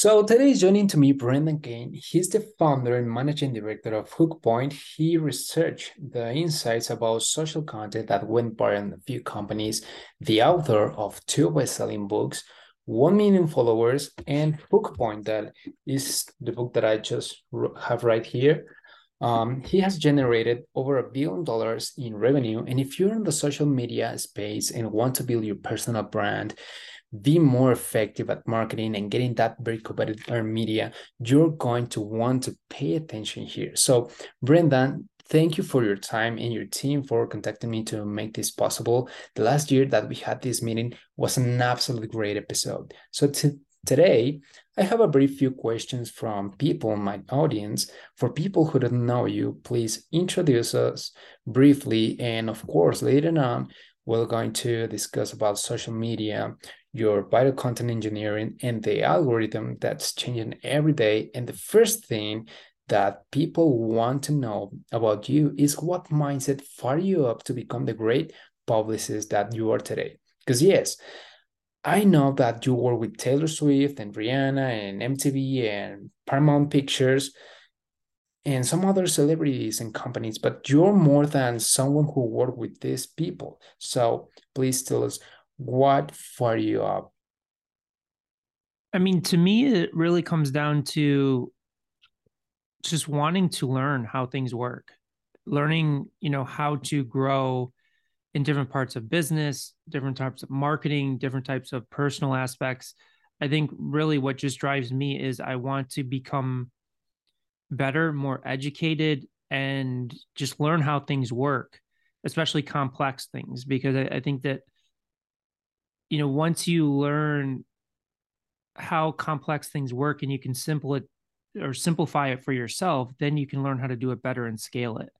So today is joining to me Brendan Kane. He's the founder and managing director of Hookpoint. He researched the insights about social content that went viral in a few companies, the author of two best-selling books, 1 million followers, and Hookpoint, that is the book that I just have right here. Um, he has generated over a billion dollars in revenue. And if you're in the social media space and want to build your personal brand, be more effective at marketing and getting that very competitive media, you're going to want to pay attention here. So, Brendan, thank you for your time and your team for contacting me to make this possible. The last year that we had this meeting was an absolutely great episode. So, to, today, I have a very few questions from people in my audience. For people who don't know you, please introduce us briefly. And of course, later on, we're going to discuss about social media, your vital content engineering, and the algorithm that's changing every day. And the first thing that people want to know about you is what mindset fired you up to become the great publicist that you are today. Because yes, I know that you work with Taylor Swift and Rihanna and MTV and Paramount Pictures and some other celebrities and companies, but you're more than someone who work with these people. So please tell us what fired you up. I mean, to me, it really comes down to just wanting to learn how things work, learning, you know, how to grow in different parts of business, different types of marketing, different types of personal aspects. I think really what just drives me is I want to become better, more educated, and just learn how things work, especially complex things. Because I, I think that, you know, once you learn how complex things work and you can simple it or simplify it for yourself, then you can learn how to do it better and scale it.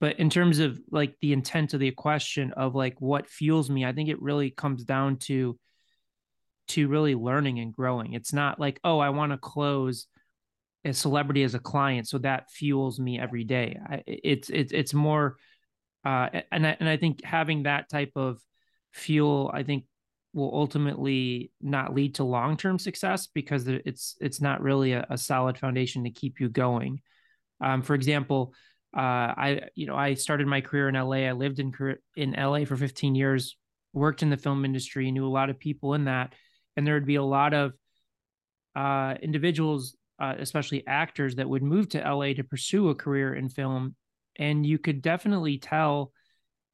But in terms of like the intent of the question of like what fuels me, I think it really comes down to to really learning and growing. It's not like, oh, I want to close a celebrity as a client, so that fuels me every day. I, it's it's it's more, uh, and I, and I think having that type of fuel, I think, will ultimately not lead to long term success because it's it's not really a, a, solid foundation to keep you going. Um, for example, uh, I you know I started my career in LA. I lived in in LA for 15 years, worked in the film industry, knew a lot of people in that, and there would be a lot of uh, individuals uh, especially actors that would move to LA to pursue a career in film. And you could definitely tell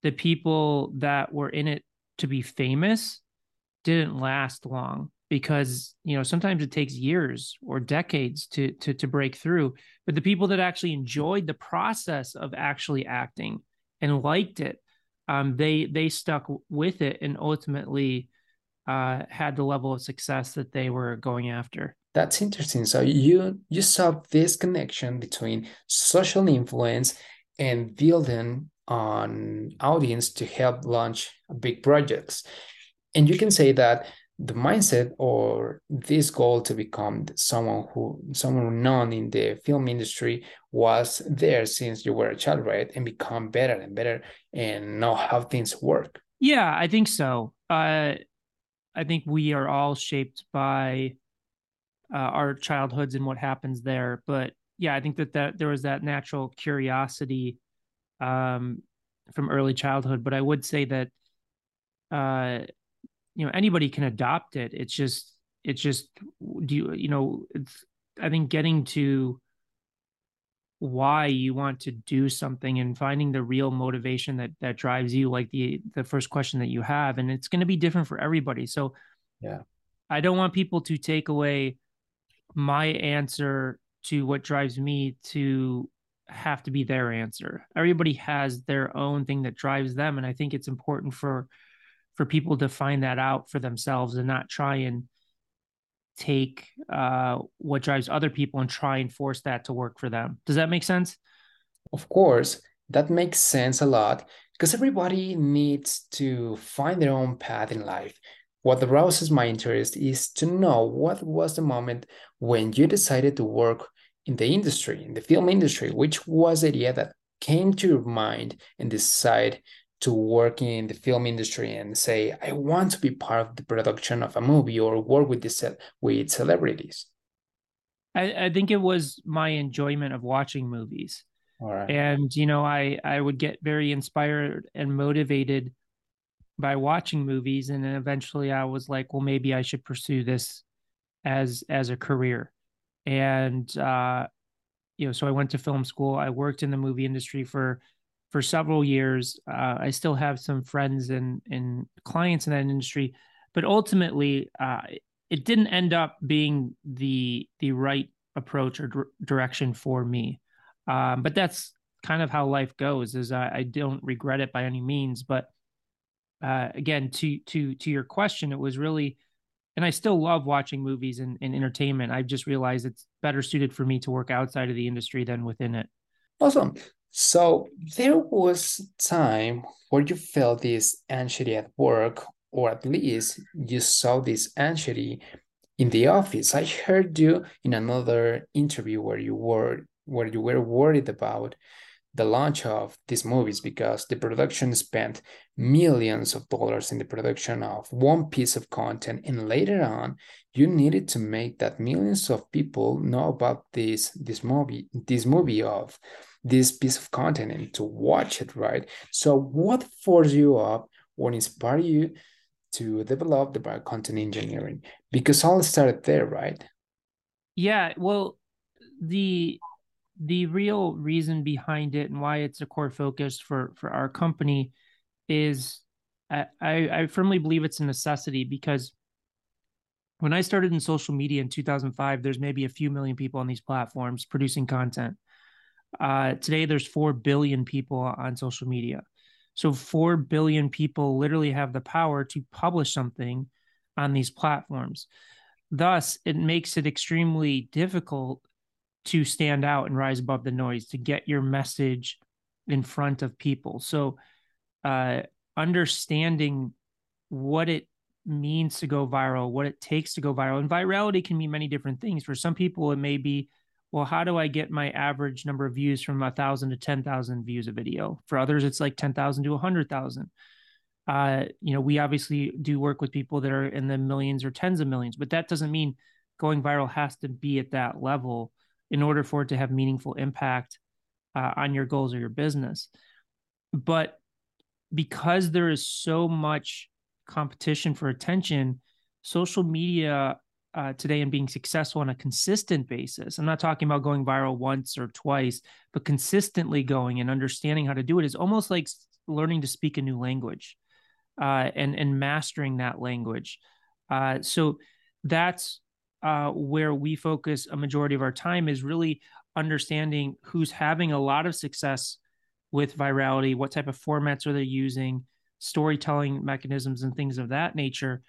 the people that were in it to be famous didn't last long because you know sometimes it takes years or decades to to to break through but the people that actually enjoyed the process of actually acting and liked it um, they they stuck with it and ultimately uh, had the level of success that they were going after that's interesting. So you you saw this connection between social influence and building on audience to help launch big projects. And you can say that the mindset or this goal to become someone who someone known in the film industry was there since you were a child, right? And become better and better and know how things work. Yeah, I think so. Uh, I think we are all shaped by uh, our childhoods and what happens there. But yeah, I think that that there was that natural curiosity um, from early childhood. But I would say that uh, you know anybody can adopt it. It's just it's just do you you know it's I think getting to why you want to do something and finding the real motivation that that drives you like the the first question that you have and it's going to be different for everybody so yeah i don't want people to take away my answer to what drives me to have to be their answer. Everybody has their own thing that drives them and I think it's important for for people to find that out for themselves and not try and take uh what drives other people and try and force that to work for them. Does that make sense? Of course, that makes sense a lot because everybody needs to find their own path in life. What arouses my interest is to know what was the moment when you decided to work in the industry, in the film industry, which was the idea that came to your mind and decide to work in the film industry and say, I want to be part of the production of a movie or work with the with celebrities? I, I think it was my enjoyment of watching movies. All right. And you know, I I would get very inspired and motivated by watching movies and then eventually I was like, well maybe I should pursue this as as a career. And uh you know, so I went to film school. I worked in the movie industry for for several years. Uh, I still have some friends and and clients in that industry, but ultimately, uh, it didn't end up being the the right approach or d- direction for me. Um, but that's kind of how life goes. Is I, I don't regret it by any means. But uh, again, to to to your question, it was really, and I still love watching movies and, and entertainment. I've just realized it's better suited for me to work outside of the industry than within it. Awesome. So there was time where you felt this anxiety at work, or at least you saw this anxiety in the office. I heard you in another interview where you were where you were worried about the launch of these movies because the production spent millions of dollars in the production of one piece of content and later on you needed to make that millions of people know about this this movie this movie of this piece of content and to watch it, right? So, what forced you up or inspired you to develop the content engineering? Because all started there, right? Yeah, well, the the real reason behind it and why it's a core focus for for our company is I, I firmly believe it's a necessity because when I started in social media in 2005, there's maybe a few million people on these platforms producing content. Uh, today, there's 4 billion people on social media. So 4 billion people literally have the power to publish something on these platforms. Thus, it makes it extremely difficult to stand out and rise above the noise, to get your message in front of people. So, uh, understanding what it means to go viral, what it takes to go viral, and virality can mean many different things. For some people, it may be well, how do I get my average number of views from a thousand to 10,000 views a video? For others, it's like 10,000 to a 100,000. Uh, you know, we obviously do work with people that are in the millions or tens of millions, but that doesn't mean going viral has to be at that level in order for it to have meaningful impact uh, on your goals or your business. But because there is so much competition for attention, social media uh, today and being successful on a consistent basis. I'm not talking about going viral once or twice, but consistently going and understanding how to do it is almost like learning to speak a new language uh, and and mastering that language. Uh, so that's uh, where we focus a majority of our time is really understanding who's having a lot of success with virality, what type of formats are they using, storytelling mechanisms, and things of that nature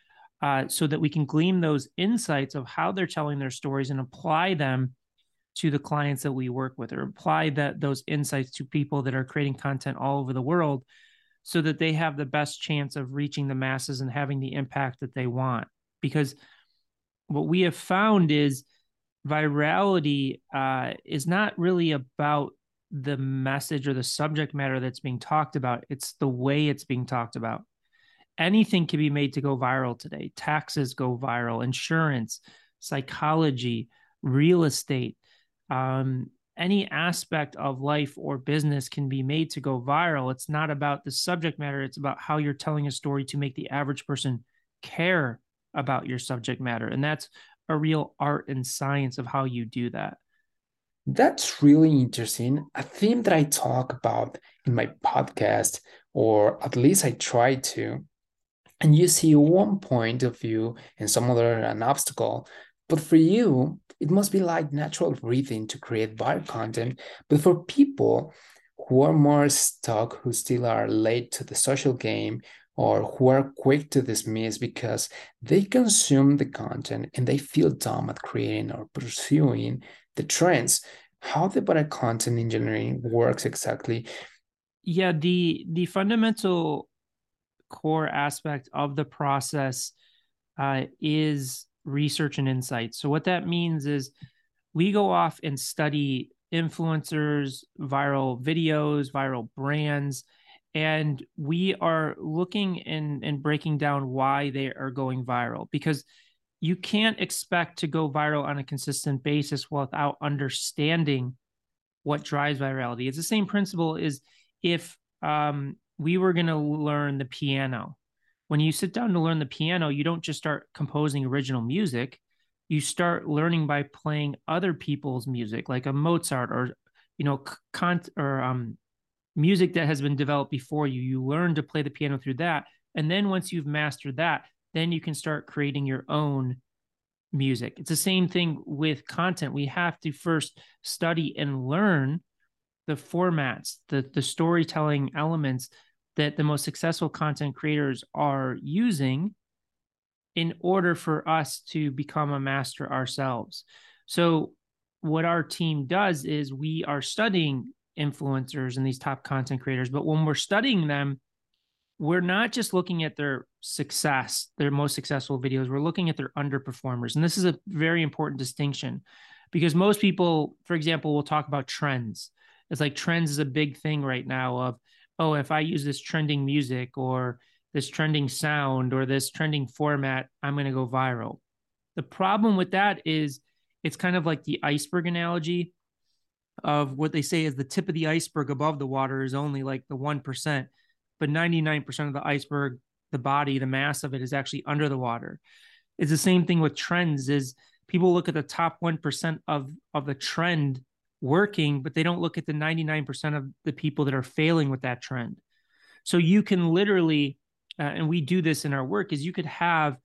uh, so that we can glean those insights of how they're telling their stories and apply them to the clients that we work with or apply that those insights to people that are creating content all over the world so that they have the best chance of reaching the masses and having the impact that they want. Because what we have found is virality uh, is not really about the message or the subject matter that's being talked about. It's the way it's being talked about anything can be made to go viral today. Taxes go viral, insurance, psychology, real estate, um, any aspect of life or business can be made to go viral. It's not about the subject matter, it's about how you're telling a story to make the average person care about your subject matter. And that's a real art and science of how you do that. That's really interesting. A theme that I talk about in my podcast, or at least I try to, and you see one point of view and some other an obstacle. But for you it must be like natural breathing to create viral content. But for people who are more stuck who still are late to the social game or who are quick to dismiss because they consume the content and they feel dumb at creating or pursuing the trends how the better content engineering works exactly yeah the the fundamental core aspect of the process uh, is research and insight. So, what that means is we go off and study influencers, viral videos, viral brands, and we are looking and, and breaking down why they are going viral because you can't expect to go viral on a consistent basis without understanding what drives virality. It's the same principle as if um, we were going to learn the piano. When you sit down to learn the piano, you don't just start composing original music. You start learning by playing other people's music, like a Mozart or you know, con- or um, music that has been developed before you. You learn to play the piano through that, and then once you've mastered that, then you can start creating your own music. It's the same thing with content. We have to first study and learn the formats, the the storytelling elements that the most successful content creators are using in order for us to become a master ourselves. So what our team does is we are studying influencers and these top content creators, but when we're studying them, we're not just looking at their success, their most successful videos, we're looking at their underperformers. And this is a very important distinction because most people, for example, will talk about trends. It's like trends is a big thing right now of, oh, if I use this trending music or this trending sound or this trending format, I'm going to go viral. The problem with that is it's kind of like the iceberg analogy of what they say is the tip of the iceberg above the water is only like the 1% but 99% of the iceberg the body the mass of it is actually under the water it's the same thing with trends is people look at the top 1% of of the trend working but they don't look at the 99% of the people that are failing with that trend so you can literally uh, and we do this in our work is you could have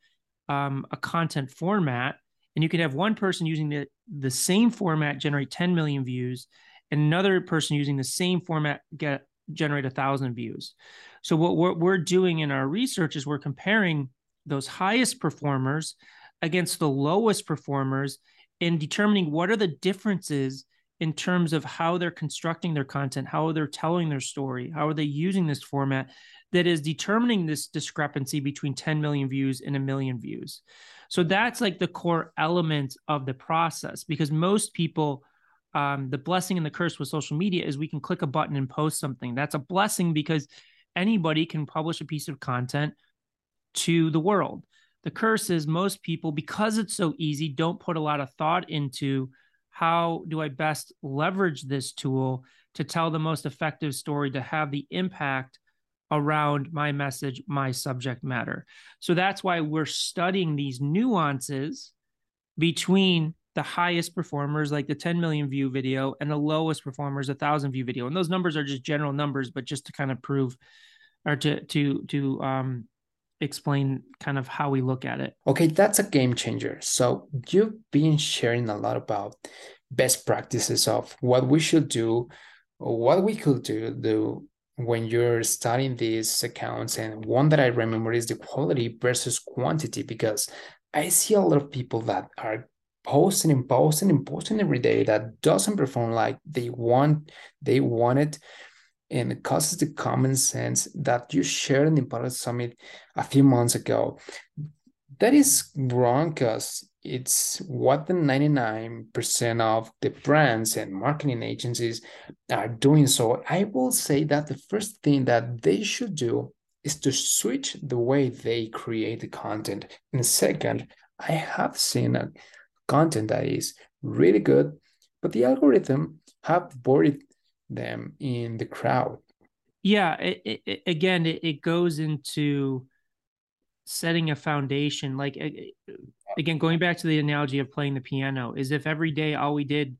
um, a content format and you could have one person using the, the same format generate 10 million views and another person using the same format get generate a thousand views. So what we're, we're doing in our research is we're comparing those highest performers against the lowest performers and determining what are the differences in terms of how they're constructing their content, how they're telling their story, how are they using this format that is determining this discrepancy between 10 million views and a million views. So that's like the core element of the process because most people um, the blessing and the curse with social media is we can click a button and post something. That's a blessing because anybody can publish a piece of content to the world. The curse is most people, because it's so easy, don't put a lot of thought into how do I best leverage this tool to tell the most effective story to have the impact around my message, my subject matter. So that's why we're studying these nuances between the highest performers like the 10 million view video and the lowest performers a thousand view video and those numbers are just general numbers but just to kind of prove or to to to um explain kind of how we look at it. Okay that's a game changer. So you've been sharing a lot about best practices of what we should do what we could do do when you're studying these accounts. And one that i remember is the quality versus quantity because i see a lot of people that are posting and posting and posting every day that doesn't perform like they want they want it and it causes the common sense that you shared in the Impact Summit a few months ago. That is wrong because it's what the 99% of the brands and marketing agencies are doing. So I will say that the first thing that they should do is to switch the way they create the content. And second, I have seen a content that is really good, but the algorithm have buried them in the crowd. Yeah, it, it, again, it, it goes into setting a foundation. Like again, going back to the analogy of playing the piano, is if every day all we did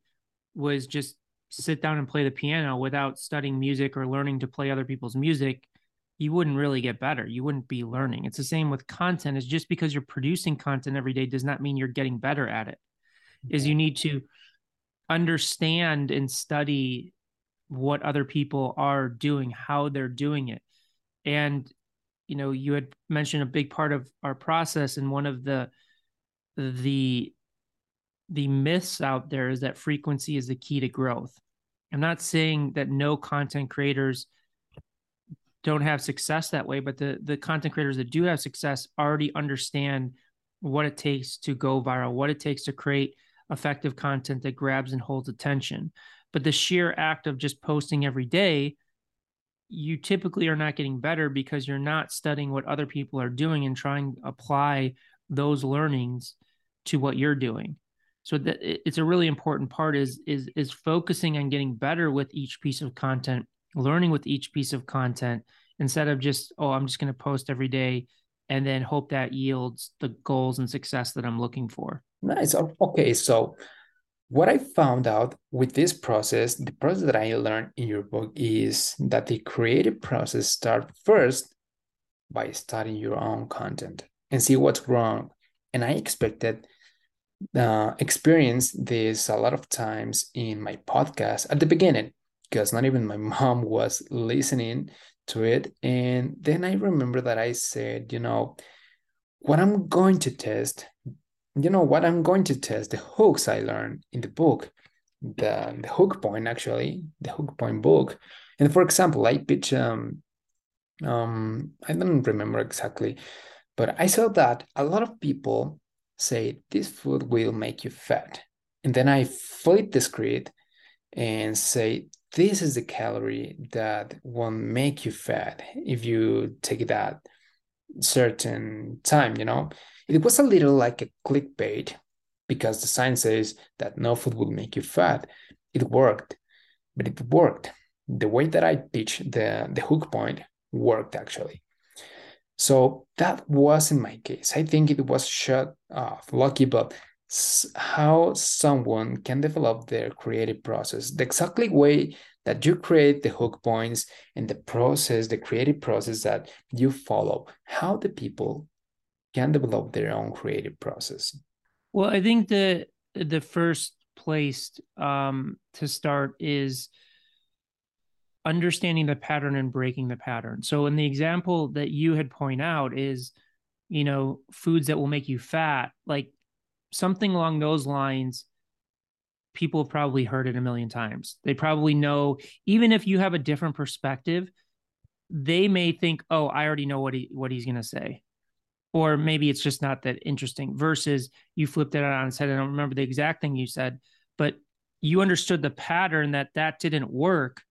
was just sit down and play the piano without studying music or learning to play other people's music, you wouldn't really get better. You wouldn't be learning. It's the same with content. Is just because you're producing content every day does not mean you're getting better at it. Is you need to understand and study what other people are doing, how they're doing it. And you know, you had mentioned a big part of our process and one of the the the myths out there is that frequency is the key to growth. I'm not saying that no content creators don't have success that way, but the the content creators that do have success already understand what it takes to go viral, what it takes to create effective content that grabs and holds attention. But the sheer act of just posting every day, you typically are not getting better because you're not studying what other people are doing and trying to apply those learnings to what you're doing. So that it's a really important part is is is focusing on getting better with each piece of content learning with each piece of content instead of just oh i'm just going to post every day and then hope that yields the goals and success that i'm looking for. Nice. Okay so what i found out with this process the process that i learned in your book is that the creative process starts first by studying your own content and see what's wrong and i expected uh, experienced this a lot of times in my podcast at the beginning because not even my mom was listening to it. And then I remember that I said, you know, what I'm going to test, you know, what I'm going to test, the hooks I learned in the book, the, the hook point, actually, the hook point book. And for example, I pitch, um, um, I don't remember exactly, but I saw that a lot of people say this food will make you fat. And then I flip the script and say this is the calorie that won't make you fat if you take that certain time, you know? It was a little like a clickbait because the science says that no food will make you fat. It worked, but it worked. The way that I pitched the, the hook point worked actually. So that wasn't my case. I think it was shut off, lucky, but how someone can develop their creative process, the exactly way that you create the hook points and the process, the creative process that you follow, how the people can develop their own creative process. Well, I think the the first place um, to start is understanding the pattern and breaking the pattern. So in the example that you had point out is, you know, foods that will make you fat, like something along those lines, people have probably heard it a million times. They probably know, even if you have a different perspective, they may think, oh, I already know what he what he's gonna say. Or maybe it's just not that interesting. Versus you flipped it on and said, I don't remember the exact thing you said, but you understood the pattern that that didn't work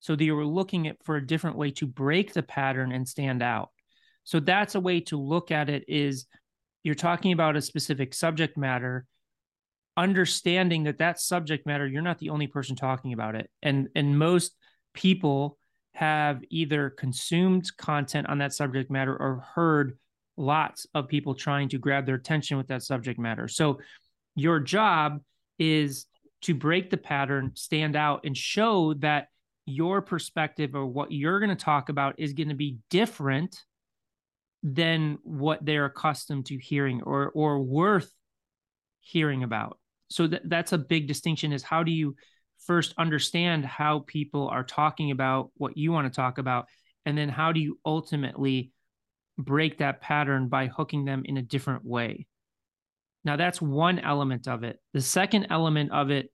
so that you were looking at for a different way to break the pattern and stand out. So that's a way to look at it is you're talking about a specific subject matter understanding that that subject matter you're not the only person talking about it and and most people have either consumed content on that subject matter or heard lots of people trying to grab their attention with that subject matter. So your job is to break the pattern stand out and show that your perspective or what you're going to talk about is going to be different than what they're accustomed to hearing or or worth hearing about. So that, that's a big distinction is how do you first understand how people are talking about what you want to talk about and then how do you ultimately break that pattern by hooking them in a different way now that's one element of it the second element of it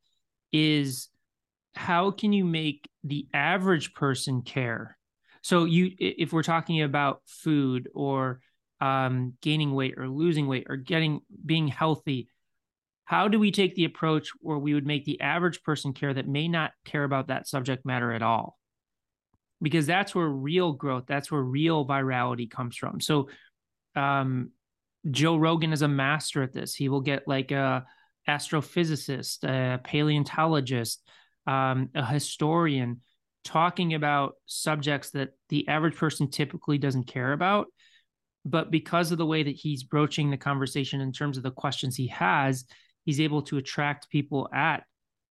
is how can you make the average person care? So you if we're talking about food or um, gaining weight or losing weight or getting being healthy, how do we take the approach where we would make the average person care that may not care about that subject matter at all? Because that's where real growth, that's where real virality comes from. So um, Joe Rogan is a master at this. He will get like a astrophysicist, a paleontologist, um, a historian talking about subjects that the average person typically doesn't care about. But because of the way that he's broaching the conversation in terms of the questions he has, he's able to attract people at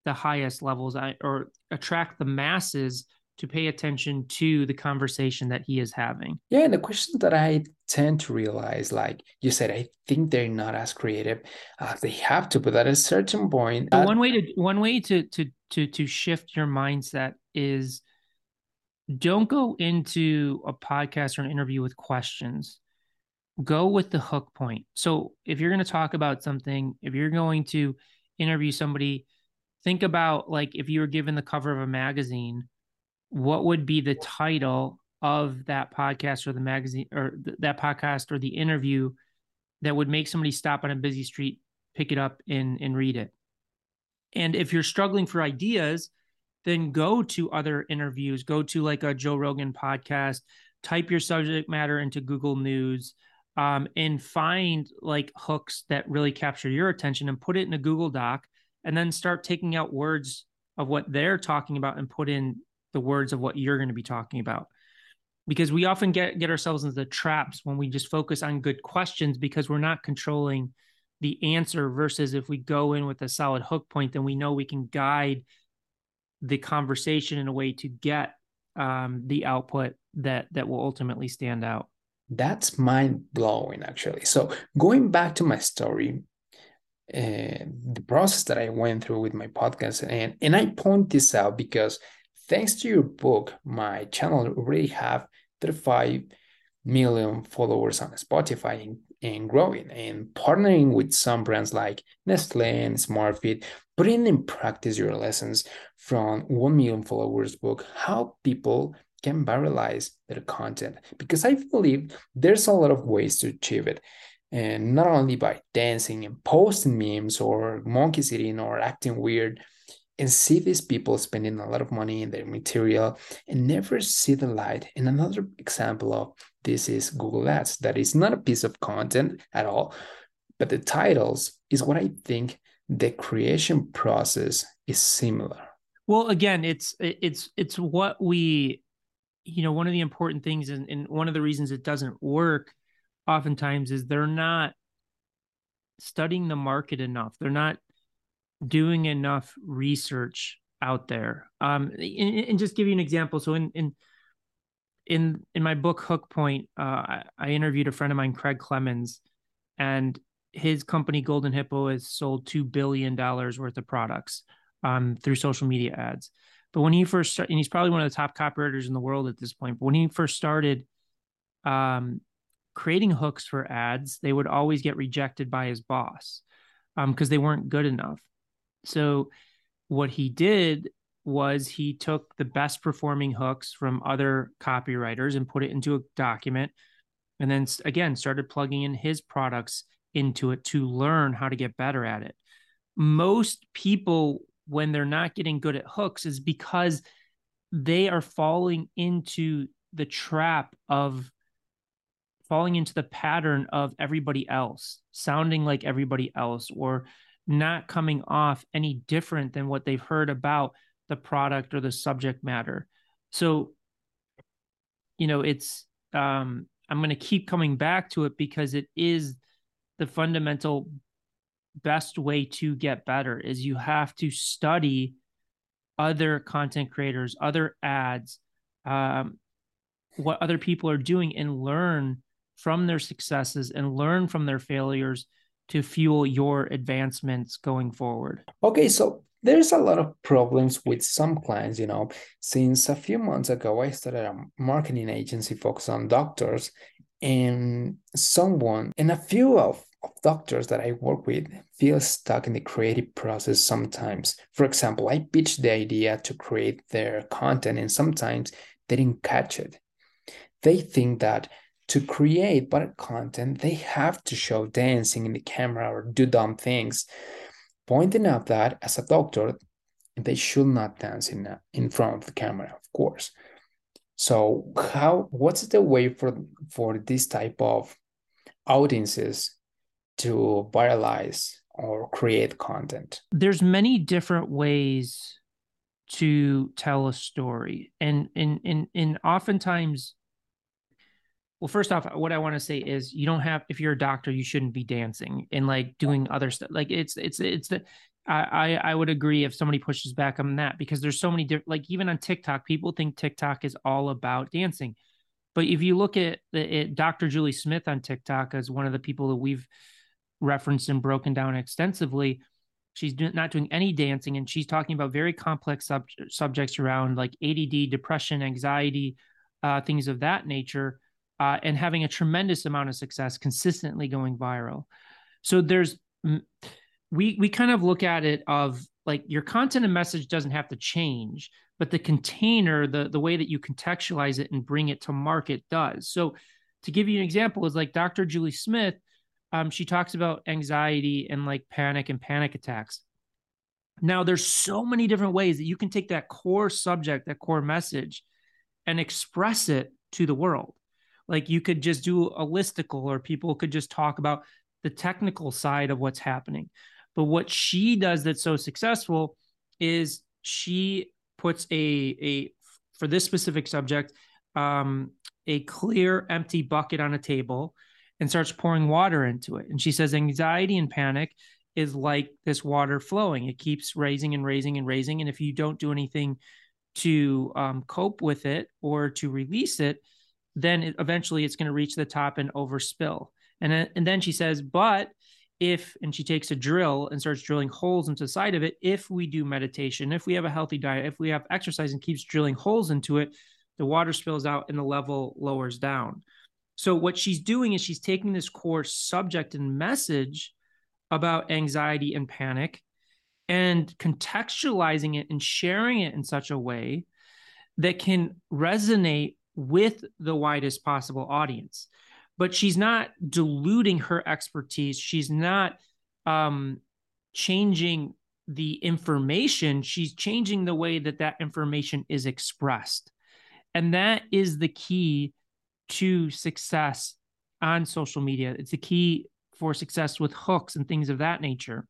the highest levels or attract the masses to pay attention to the conversation that he is having. Yeah, and the question that I tend to realize, like you said, I think they're not as creative. Uh, they have to, but at a certain point, uh, one way to one way to to to to shift your mindset is don't go into a podcast or an interview with questions. Go with the hook point. So if you're going to talk about something, if you're going to interview somebody, think about like if you were given the cover of a magazine what would be the title of that podcast or the magazine or th- that podcast or the interview that would make somebody stop on a busy street, pick it up and and read it. And if you're struggling for ideas, then go to other interviews, go to like a Joe Rogan podcast, type your subject matter into Google News, um, and find like hooks that really capture your attention and put it in a Google Doc and then start taking out words of what they're talking about and put in the words of what you're going to be talking about. Because we often get get ourselves into the traps when we just focus on good questions because we're not controlling the answer versus if we go in with a solid hook point then we know we can guide the conversation in a way to get um, the output that that will ultimately stand out. That's mind blowing actually. So going back to my story uh, the process that i went through with my podcast and and i point this out because thanks to your book my channel already have 35 million followers on spotify and, and growing and partnering with some brands like nestle and smartfit putting in practice your lessons from 1 million followers book how people can viralize their content because I believe there's a lot of ways to achieve it. And not only by dancing and posting memes or monkey sitting or acting weird, and see these people spending a lot of money in their material and never see the light. And another example of this is Google Ads, that is not a piece of content at all, but the titles is what I think the creation process is similar. Well, again, it's it's it's what we you know, one of the important things and, and one of the reasons it doesn't work oftentimes is they're not studying the market enough. They're not doing enough research out there. Um, and, and just give you an example. So in in in in my book Hook Point, uh, I, I interviewed a friend of mine, Craig Clemens, and his company Golden Hippo has sold two billion dollars worth of products um, through social media ads. But when he first started, and he's probably one of the top copywriters in the world at this point, but when he first started um, creating hooks for ads, they would always get rejected by his boss because um, they weren't good enough. So what he did was he took the best performing hooks from other copywriters and put it into a document and then again started plugging in his products into it to learn how to get better at it. Most people when they're not getting good at hooks is because they are falling into the trap of falling into the pattern of everybody else, sounding like everybody else, or not coming off any different than what they've heard about the product or the subject matter. So, you know, it's, um, I'm going to keep coming back to it because it is the fundamental best way to get better is you have to study other content creators, other ads, um, what other people are doing, and learn from their successes and learn from their failures to fuel your advancements going forward. Okay, so there's a lot of problems with some clients, you know. Since a few months ago, I started a marketing agency focused on doctors, and someone and a few of of doctors that I work with feel stuck in the creative process sometimes. For example, I pitch the idea to create their content and sometimes they didn't catch it. They think that to create better content, they have to show dancing in the camera or do dumb things, pointing out that as a doctor, they should not dance in, uh, in front of the camera, of course. So how what's the way for for this type of audiences to viralize or create content? There's many different ways to tell a story. And in in in oftentimes well, first off, what I want to say is you don't have if you're a doctor, you shouldn't be dancing and like doing other stuff. Like it's it's it's the I, I would agree if somebody pushes back on that because there's so many different like even on TikTok, people think TikTok is all about dancing. But if you look at, at Dr. Julie Smith on TikTok as one of the people that we've referenced and broken down extensively. She's do- not doing any dancing, and she's talking about very complex sub- subjects around like ADD, depression, anxiety, uh, things of that nature, uh, and having a tremendous amount of success, consistently going viral. So there's we we kind of look at it of like your content and message doesn't have to change, but the container, the the way that you contextualize it and bring it to market does. So to give you an example is like Dr. Julie Smith um, she talks about anxiety and like panic and panic attacks. Now, there's so many different ways that you can take that core subject, that core message, and express it to the world. Like you could just do a listicle, or people could just talk about the technical side of what's happening. But what she does that's so successful is she puts a a for this specific subject um, a clear empty bucket on a table and starts pouring water into it. And she says anxiety and panic is like this water flowing. It keeps raising and raising and raising. And if you don't do anything to um, cope with it or to release it, then it, eventually it's going to reach the top and overspill. And, and then she says, but if, and she takes a drill and starts drilling holes into the side of it, if we do meditation, if we have a healthy diet, if we have exercise and keeps drilling holes into it, the water spills out and the level lowers down. So what she's doing is she's taking this core subject and message about anxiety and panic and contextualizing it and sharing it in such a way that can resonate with the widest possible audience. But she's not diluting her expertise. She's not um, changing the information. She's changing the way that that information is expressed. And that is the key to success on social media. It's the key for success with hooks and things of that nature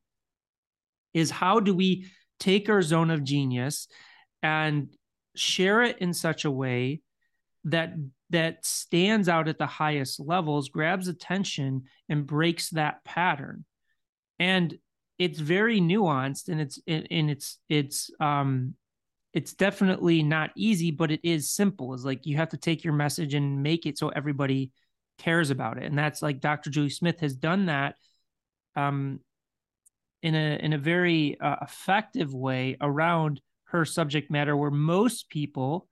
is how do we take our zone of genius and share it in such a way that that stands out at the highest levels grabs attention and breaks that pattern. And it's very nuanced and it's and it's it's um it's definitely not easy but it is simple. It's like you have to take your message and make it so everybody cares about it. And that's like dr julie smith has done that um, in a in a very uh, effective way around her subject matter where most people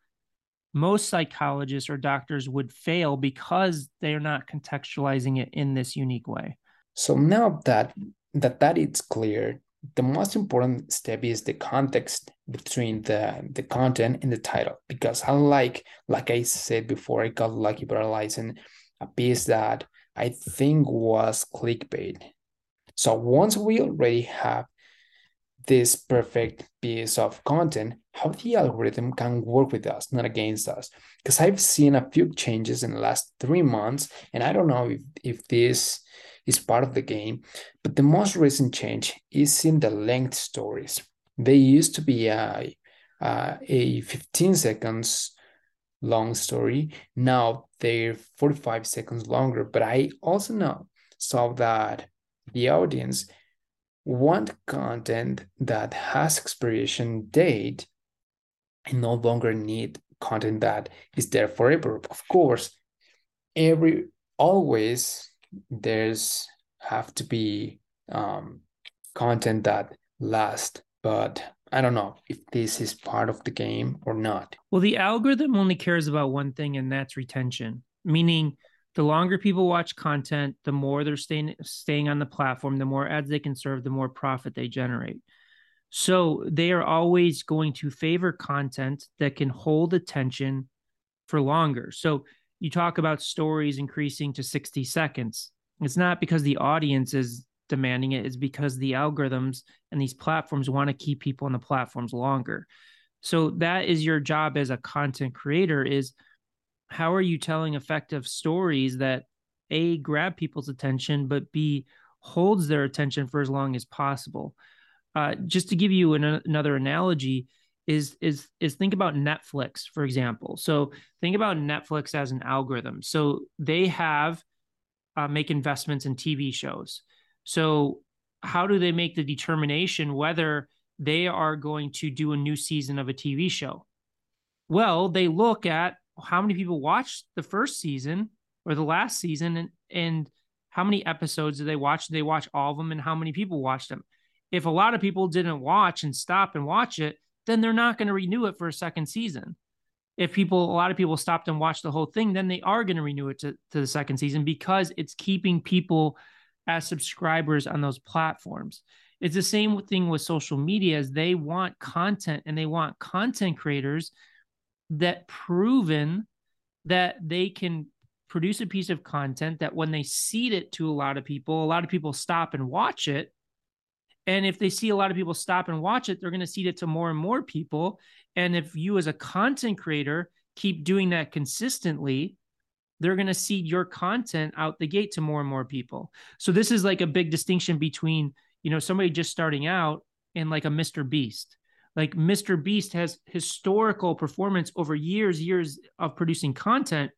most psychologists or doctors would fail because they're not contextualizing it in this unique way so now that that that it's clear the most important step is the context between the the content and the title because unlike like i said before i got lucky by realizing a piece that I think was clickbait. So once we already have this perfect piece of content, how the algorithm can work with us, not against us. Because I've seen a few changes in the last three months, and I don't know if, if this is part of the game, but the most recent change is in the length stories. They used to be a, a, a 15 seconds long story. Now they're 45 seconds longer. But I also know saw that the audience want content that has expiration date and no longer need content that is there forever. Of course, every always there's have to be um, content that lasts, but I don't know if this is part of the game or not. Well, the algorithm only cares about one thing, and that's retention. Meaning, the longer people watch content, the more they're staying staying on the platform, the more ads they can serve, the more profit they generate. So they are always going to favor content that can hold attention for longer. So you talk about stories increasing to 60 seconds. It's not because the audience is demanding it, it is because the algorithms and these platforms want to keep people on the platforms longer. So that is your job as a content creator is how are you telling effective stories that a grab people's attention but b holds their attention for as long as possible. Uh, just to give you an, another analogy is is is think about Netflix for example. So think about Netflix as an algorithm. So they have uh, make investments in TV shows. So, how do they make the determination whether they are going to do a new season of a TV show? Well, they look at how many people watched the first season or the last season and, and how many episodes did they watch? Did they watch all of them and how many people watched them? If a lot of people didn't watch and stop and watch it, then they're not going to renew it for a second season. If people, a lot of people stopped and watched the whole thing, then they are going to renew it to, to the second season because it's keeping people as subscribers on those platforms. It's the same thing with social media as they want content and they want content creators that proven that they can produce a piece of content that when they seed it to a lot of people, a lot of people stop and watch it. And if they see a lot of people stop and watch it, they're going to seed it to more and more people. And if you, as a content creator, keep doing that consistently, they're going to seed your content out the gate to more and more people. So this is like a big distinction between, you know, somebody just starting out and like a Mr. Beast. Like Mr. Beast has historical performance over years, years of producing content.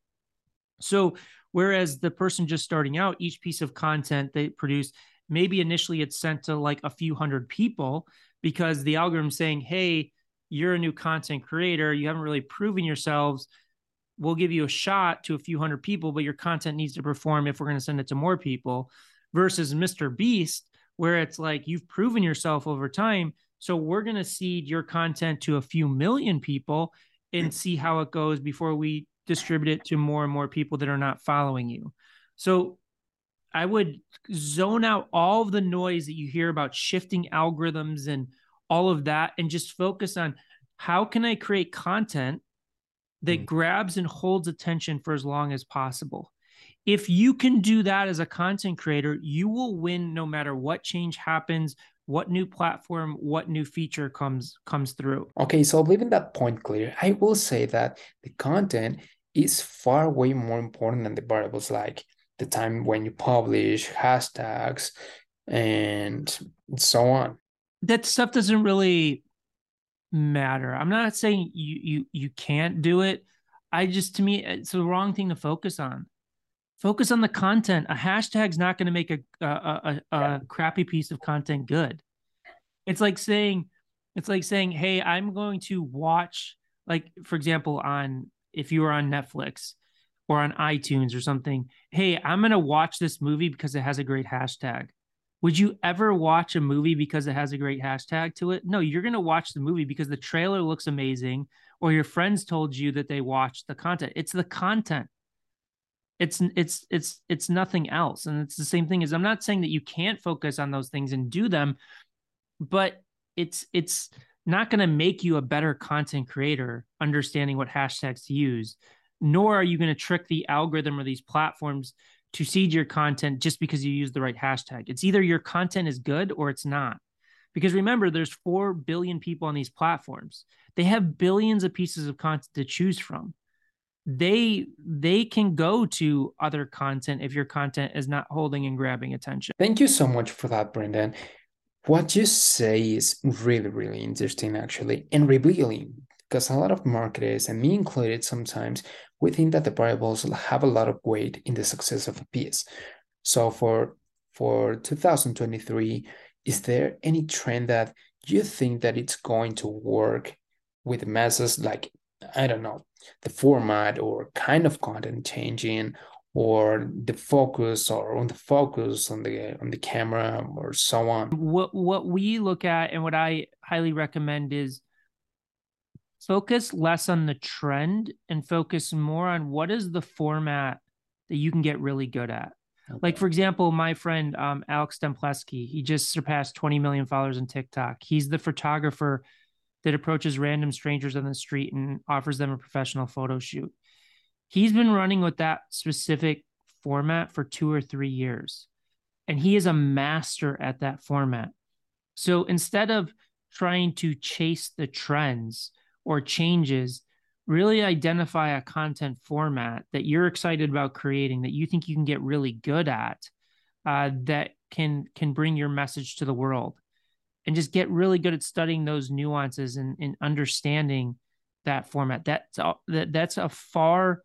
So whereas the person just starting out, each piece of content they produce, maybe initially it's sent to like a few hundred people because the algorithm saying, hey, you're a new content creator, you haven't really proven yourselves we'll give you a shot to a few hundred people, but your content needs to perform if we're going to send it to more people versus Mr. Beast, where it's like you've proven yourself over time. So we're going to seed your content to a few million people and see how it goes before we distribute it to more and more people that are not following you. So I would zone out all of the noise that you hear about shifting algorithms and all of that and just focus on how can I create content that mm. grabs and holds attention for as long as possible. If you can do that as a content creator, you will win no matter what change happens, what new platform, what new feature comes comes through. Okay, so leaving that point clear, I will say that the content is far way more important than the variables like the time when you publish, hashtags, and so on. That stuff doesn't really matter. I'm not saying you you you can't do it. I just to me it's the wrong thing to focus on. Focus on the content. A hashtag's not going to make a a, a, a crappy piece of content good. It's like saying it's like saying, "Hey, I'm going to watch like for example on if you were on Netflix or on iTunes or something, "Hey, I'm going to watch this movie because it has a great hashtag." Would you ever watch a movie because it has a great hashtag to it? No, you're going to watch the movie because the trailer looks amazing or your friends told you that they watched the content. It's the content. It's it's it's it's nothing else. And it's the same thing as I'm not saying that you can't focus on those things and do them, but it's it's not going to make you a better content creator understanding what hashtags to use, nor are you going to trick the algorithm or these platforms to seed your content just because you use the right hashtag. It's either your content is good or it's not. Because remember, there's 4 billion people on these platforms. They have billions of pieces of content to choose from. They they can go to other content if your content is not holding and grabbing attention. Thank you so much for that, Brendan. What you say is really, really interesting, actually, and revealing because a lot of marketers, and me included sometimes, we think that the variables have a lot of weight in the success of a piece. So for for 2023, is there any trend that you think that it's going to work with masses like I don't know, the format or kind of content changing or the focus or on the focus on the on the camera or so on. What what we look at and what I highly recommend is focus less on the trend and focus more on what is the format that you can get really good at. Okay. Like for example, my friend um, Alex Stemplewski, he just surpassed 20 million followers on TikTok. He's the photographer that approaches random strangers on the street and offers them a professional photo shoot. He's been running with that specific format for two or three years, and he is a master at that format. So instead of trying to chase the trends, or changes, really identify a content format that you're excited about creating that you think you can get really good at uh, that can can bring your message to the world and just get really good at studying those nuances and, and understanding that format that's a, that, that's a far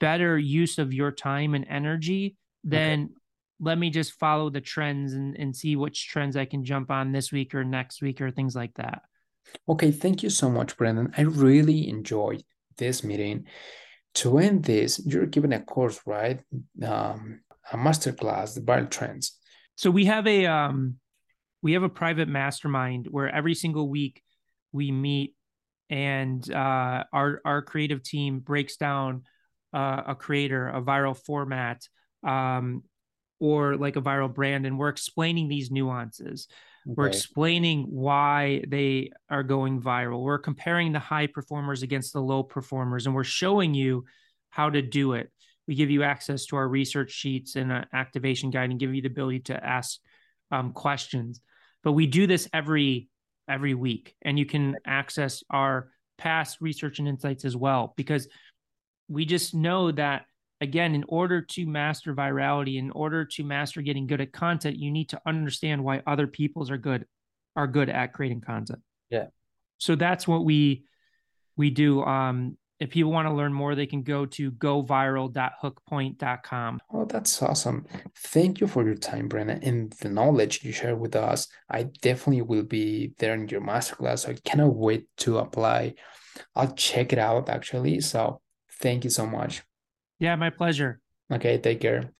better use of your time and energy than okay. let me just follow the trends and, and see which trends i can jump on this week or next week or things like that Okay, thank you so much, Brendan. I really enjoyed this meeting. To end this, you're giving a course, right? Um, a masterclass, the viral trends. So we have a um, we have a private mastermind where every single week we meet and uh, our our creative team breaks down uh, a creator, a viral format, um, or like a viral brand, and we're explaining these nuances. Okay. We're explaining why they are going viral. We're comparing the high performers against the low performers, and we're showing you how to do it. We give you access to our research sheets and an activation guide, and give you the ability to ask um, questions. But we do this every every week, and you can access our past research and insights as well because we just know that again, in order to master virality, in order to master getting good at content, you need to understand why other people's are good are good at creating content. Yeah. So that's what we we do. Um, if people want to learn more, they can go to goviral.hookpoint.com. Oh, that's awesome. Thank you for your time, Brennan, and the knowledge you share with us. I definitely will be there in your masterclass. So I cannot wait to apply. I'll check it out actually. So thank you so much. Yeah, my pleasure. Okay, take care.